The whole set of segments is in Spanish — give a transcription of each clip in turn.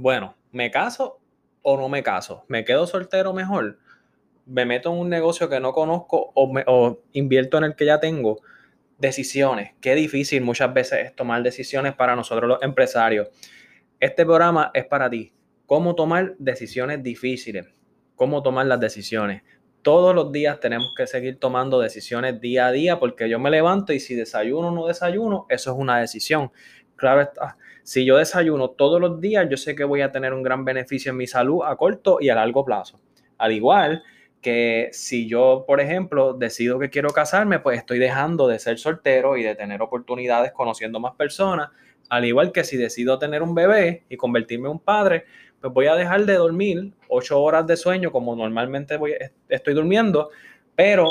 bueno, ¿me caso o no me caso? ¿Me quedo soltero mejor? ¿Me meto en un negocio que no conozco o, me, o invierto en el que ya tengo? Decisiones. Qué difícil muchas veces es tomar decisiones para nosotros los empresarios. Este programa es para ti. Cómo tomar decisiones difíciles. Cómo tomar las decisiones. Todos los días tenemos que seguir tomando decisiones día a día porque yo me levanto y si desayuno o no desayuno, eso es una decisión. Claro está, si yo desayuno todos los días, yo sé que voy a tener un gran beneficio en mi salud a corto y a largo plazo. Al igual que si yo, por ejemplo, decido que quiero casarme, pues estoy dejando de ser soltero y de tener oportunidades conociendo más personas. Al igual que si decido tener un bebé y convertirme en un padre, pues voy a dejar de dormir ocho horas de sueño como normalmente voy, estoy durmiendo, pero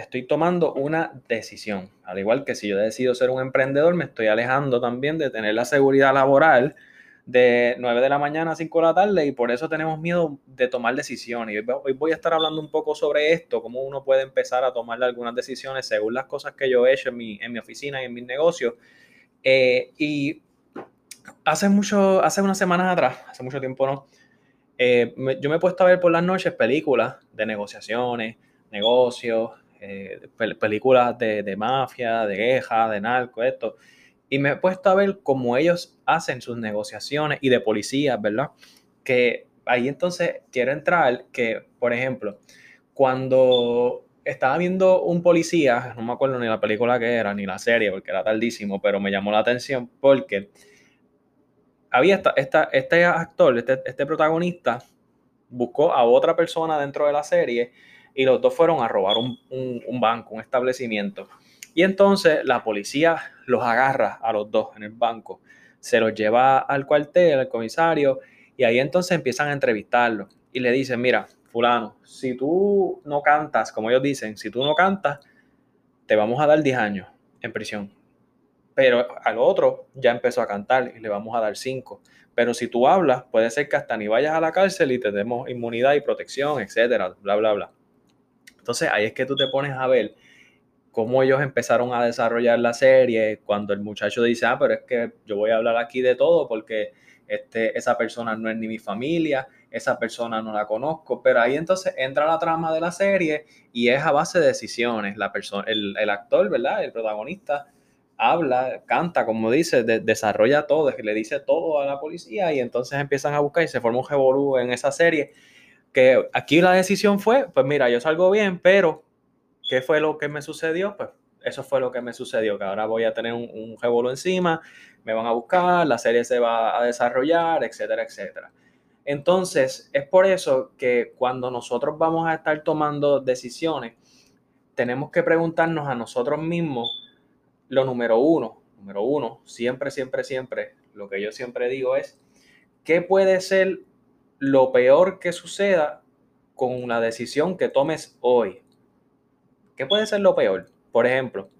estoy tomando una decisión. Al igual que si yo decido ser un emprendedor, me estoy alejando también de tener la seguridad laboral de 9 de la mañana a 5 de la tarde y por eso tenemos miedo de tomar decisiones. Hoy voy a estar hablando un poco sobre esto, cómo uno puede empezar a tomar algunas decisiones según las cosas que yo he hecho en mi, en mi oficina y en mis negocios. Eh, y hace mucho, hace unas semanas atrás, hace mucho tiempo no, eh, yo me he puesto a ver por las noches películas de negociaciones, negocios, eh, películas de, de, mafia, de guerra, de narco, esto. Y me he puesto a ver cómo ellos hacen sus negociaciones y de policías, ¿verdad? Que ahí entonces quiero entrar que, por ejemplo, cuando estaba viendo un policía, no me acuerdo ni la película que era, ni la serie, porque era tardísimo, pero me llamó la atención porque había esta, este actor, este, este, protagonista, buscó a otra persona dentro de la serie y los dos fueron a robar un, un, banco, un establecimiento. Y entonces la policía los agarra a los dos en el banco, se los lleva al cuartel, al comisario, y ahí entonces empiezan a entrevistarlo y le dicen, mira, fulano, si tú no cantas, como ellos dicen, si tú no cantas, te vamos a dar 10 años en prisión pero al otro ya empezó a cantar y le vamos a dar cinco. Pero si tú hablas, puede ser que hasta ni vayas a la cárcel y te demos inmunidad y protección, etcétera, bla, bla, bla. Entonces ahí es que tú te pones a ver cómo ellos empezaron a desarrollar la serie cuando el muchacho dice, ah, pero es que yo voy a hablar aquí de todo porque este, esa persona no es ni mi familia, esa persona no la conozco, pero ahí entonces entra la trama de la serie y es a base de decisiones. La persona, el, el actor, ¿verdad? El protagonista habla, canta, como dice, desarrolla todo, le dice todo a la policía y entonces empiezan a buscar y se forma un revolú en esa serie. Que aquí la decisión fue, pues mira, yo salgo bien, pero ¿qué fue lo que me sucedió? Pues eso fue lo que me sucedió, que ahora voy a tener un, un encima, me van a buscar, la serie se va a desarrollar, etcétera, etcétera. Entonces, es por eso que cuando nosotros vamos a estar tomando decisiones, tenemos que preguntarnos a nosotros mismos lo número uno, número uno, siempre, siempre, siempre, lo que yo siempre digo es, ¿qué puede ser lo peor que suceda con una decisión que tomes hoy? ¿Qué puede ser lo peor? Por ejemplo,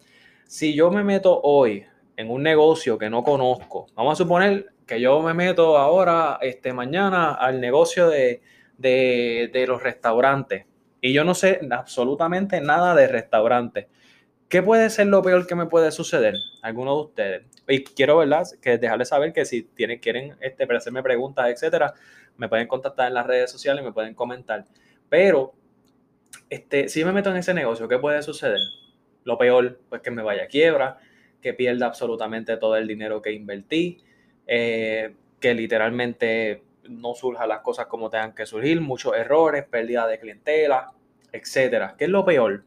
si yo me meto hoy en un negocio que no conozco, vamos a suponer que yo me meto ahora, este, mañana, al negocio de, de, de los restaurantes y yo no sé absolutamente nada de restaurantes ¿Qué puede ser lo peor que me puede suceder? Alguno de ustedes. Y quiero, ¿verdad? Que dejarles saber que si tienen, quieren este, hacerme preguntas, etcétera, me pueden contactar en las redes sociales me pueden comentar. Pero, este, si me meto en ese negocio, ¿qué puede suceder? Lo peor, pues que me vaya a quiebra, que pierda absolutamente todo el dinero que invertí, eh, que literalmente no surjan las cosas como tengan que surgir, muchos errores, pérdida de clientela, etcétera. ¿Qué es lo peor?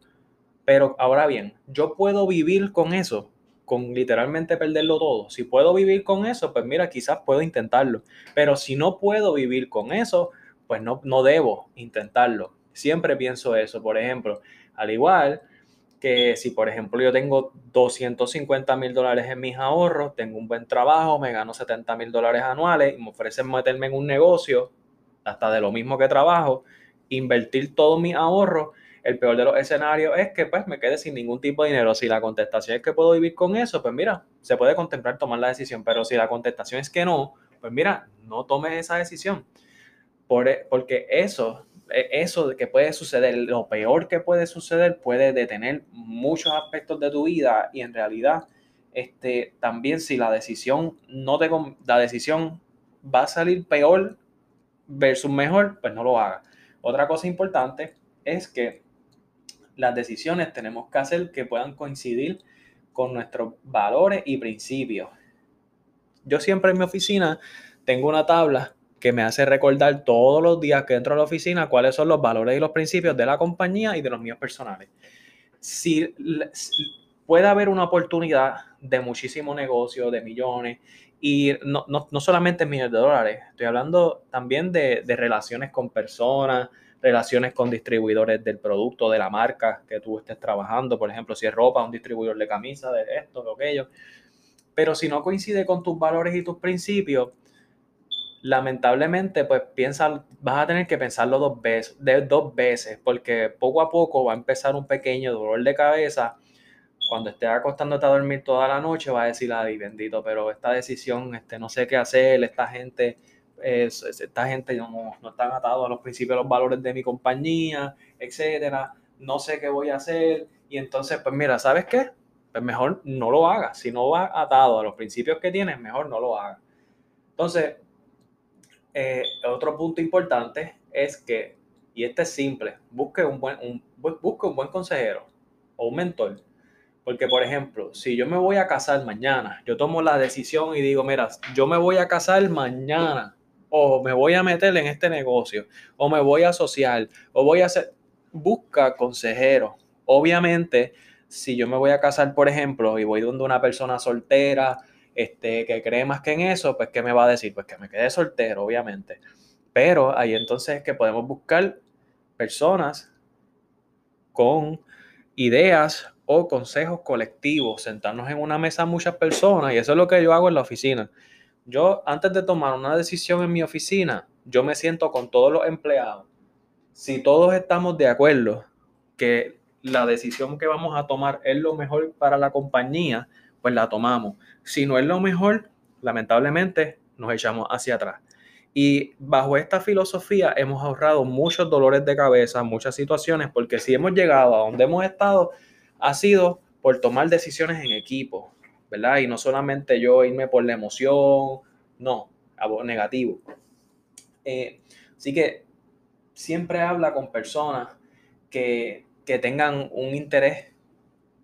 Pero ahora bien, yo puedo vivir con eso, con literalmente perderlo todo. Si puedo vivir con eso, pues mira, quizás puedo intentarlo. Pero si no puedo vivir con eso, pues no, no debo intentarlo. Siempre pienso eso. Por ejemplo, al igual que si, por ejemplo, yo tengo 250 mil dólares en mis ahorros, tengo un buen trabajo, me gano 70 mil dólares anuales y me ofrecen meterme en un negocio, hasta de lo mismo que trabajo, invertir todos mis ahorros el peor de los escenarios es que pues me quede sin ningún tipo de dinero. Si la contestación es que puedo vivir con eso, pues mira, se puede contemplar tomar la decisión. Pero si la contestación es que no, pues mira, no tomes esa decisión. Por, e, porque eso, e, eso que puede suceder, lo peor que puede suceder puede detener muchos aspectos de tu vida y en realidad este, también si la decisión no te, la decisión va a salir peor versus mejor, pues no lo haga. Otra cosa importante es que las decisiones tenemos que hacer que puedan coincidir con nuestros valores y principios. Yo siempre en mi oficina tengo una tabla que me hace recordar todos los días que entro a la oficina cuáles son los valores y los principios de la compañía y de los míos personales. Si, puede haber una oportunidad de muchísimo negocio, de millones, y no, solamente en millones de dólares, estoy hablando también de, de relaciones con personas, relaciones con distribuidores del producto, de la marca que tú estés trabajando, por ejemplo, si es ropa, un distribuidor de camisa, de esto, de aquello. Pero si no coincide con tus valores y tus principios, lamentablemente, pues piensa, vas a tener que pensarlo dos veces, de, dos veces, porque poco a poco va a empezar un pequeño dolor de cabeza. Cuando estés acostándote a dormir toda la noche, va a decir, ay, bendito, pero esta decisión, este, no sé qué hacer, esta gente esta gente no, no están atados a los principios, los valores de mi compañía, etcétera, no sé qué voy a hacer, y entonces, pues mira, ¿sabes qué? Pues mejor no lo hagas, si no va atado a los principios que tienes, mejor no lo hagas. Entonces, eh, otro punto importante es que, y este es simple, busque un buen, un, busque un buen consejero o un mentor. Porque, por ejemplo, si yo me voy a casar mañana, yo tomo la decisión y digo, mira, yo me voy a casar mañana o me voy a meter en este negocio, o me voy a asociar, o voy a hacer, busca consejero. Obviamente, si yo me voy a casar, por ejemplo, y voy donde una persona soltera, este, que cree más que en eso, pues ¿qué me va a decir? Pues que me quede soltero, obviamente. Pero ahí entonces es que podemos buscar personas con ideas o consejos colectivos, sentarnos en una mesa muchas personas, y eso es lo que yo hago en la oficina. Yo, antes de tomar una decisión en mi oficina, yo me siento con todos los empleados. Si todos estamos de acuerdo que la decisión que vamos a tomar es lo mejor para la compañía, pues la tomamos. Si no es lo mejor, lamentablemente nos echamos hacia atrás. Y bajo esta filosofía hemos ahorrado muchos dolores de cabeza, muchas situaciones, porque si hemos llegado a donde hemos estado, ha sido por tomar decisiones en equipo, Y no solamente yo irme por la emoción, no, algo negativo. Eh, así que siempre habla con personas que, que tengan un interés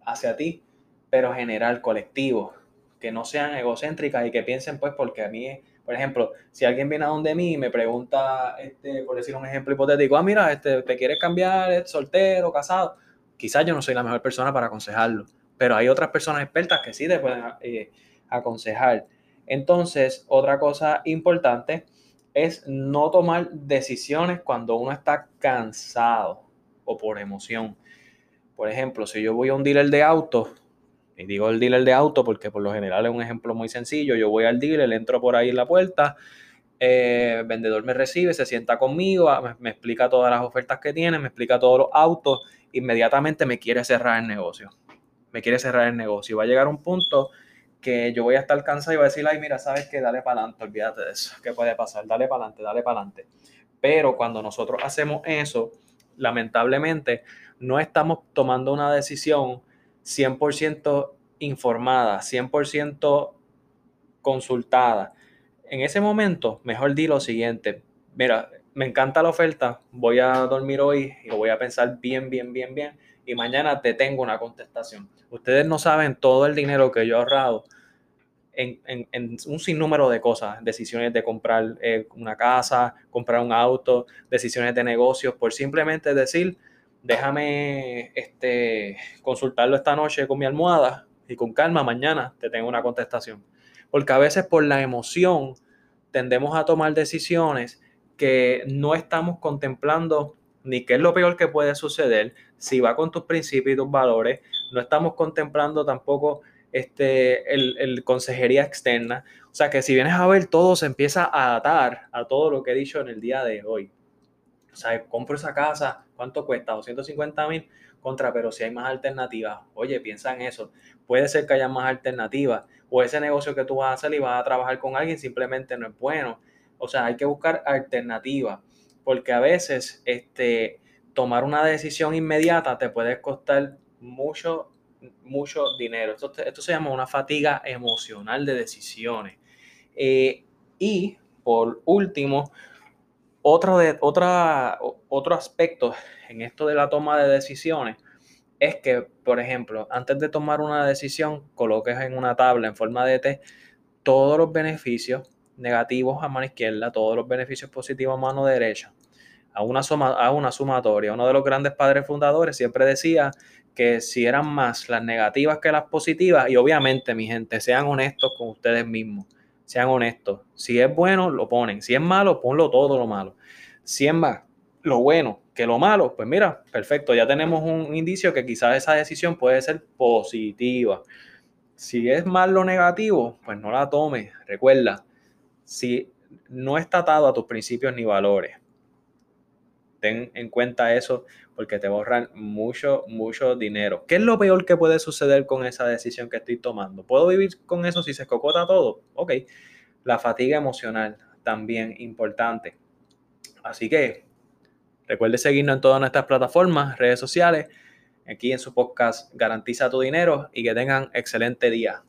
hacia ti, pero general, colectivo, que no sean egocéntricas y que piensen, pues, porque a mí, por ejemplo, si alguien viene a donde mí y me pregunta, este, por decir un ejemplo hipotético, ah, mira, este, te quieres cambiar, soltero, casado, quizás yo no soy la mejor persona para aconsejarlo pero hay otras personas expertas que sí te pueden eh, aconsejar. Entonces, otra cosa importante es no tomar decisiones cuando uno está cansado o por emoción. Por ejemplo, si yo voy a un dealer de autos, y digo el dealer de auto porque por lo general es un ejemplo muy sencillo, yo voy al dealer, entro por ahí en la puerta, eh, el vendedor me recibe, se sienta conmigo, me, me, explica todas las ofertas que tiene, me explica todos los autos, inmediatamente me quiere cerrar el negocio me quiere cerrar el negocio. Va a llegar un punto que yo voy a estar cansado y voy a decir, ay, mira, sabes que dale para adelante, olvídate de eso, ¿qué puede pasar? Dale para adelante, dale para adelante. Pero cuando nosotros hacemos eso, lamentablemente no estamos tomando una decisión 100% informada, 100% consultada. En ese momento, mejor di lo siguiente, mira, me encanta la oferta, voy a dormir hoy y lo voy a pensar bien, bien, bien, bien y mañana te tengo una contestación. Ustedes no saben todo el dinero que yo he ahorrado en, un sinnúmero de cosas, decisiones de comprar eh, una casa, comprar un auto, decisiones de negocios, por simplemente decir, déjame este, consultarlo esta noche con mi almohada y con calma mañana te tengo una contestación. Porque a veces por la emoción tendemos a tomar decisiones que no estamos contemplando ni qué es lo peor que puede suceder, si va con tus principios y tus valores. No estamos contemplando tampoco este, el, consejería externa. O sea que si vienes a ver, todo se empieza a atar a todo lo que he dicho en el día de hoy. O sea, compro esa casa, ¿cuánto cuesta? 250 mil contra, pero si hay más alternativas, oye, piensa en eso. Puede ser que haya más alternativas o ese negocio que tú vas a hacer y vas a trabajar con alguien simplemente no es bueno. O sea, hay que buscar alternativas porque a veces este, tomar una decisión inmediata te puede costar mucho, mucho dinero. Esto, esto se llama una fatiga emocional de decisiones. Eh, y por último, otro, de, otra, otro aspecto en esto de la toma de decisiones es que, por ejemplo, antes de tomar una decisión, coloques en una tabla en forma de T todos los beneficios negativos a mano izquierda, todos los beneficios positivos a mano derecha, a una, suma, a una sumatoria. Uno de los grandes padres fundadores siempre decía que si eran más las negativas que las positivas, y obviamente, mi gente, sean honestos con ustedes mismos, sean honestos. Si es bueno, lo ponen. Si es malo, ponlo todo lo malo. Si es más lo bueno que lo malo, pues mira, perfecto, ya tenemos un indicio que quizás esa decisión puede ser positiva. Si es más lo negativo, pues no la tomes. Recuerda, si no está atado a tus principios ni valores, ten en cuenta eso porque te ahorrar mucho, mucho dinero. ¿Qué es lo peor que puede suceder con esa decisión que estoy tomando? ¿Puedo vivir con eso si se escocota todo? Ok. La fatiga emocional también importante. Así que recuerde seguirnos en todas nuestras plataformas, redes sociales, aquí en su podcast Garantiza tu dinero y que tengan excelente día.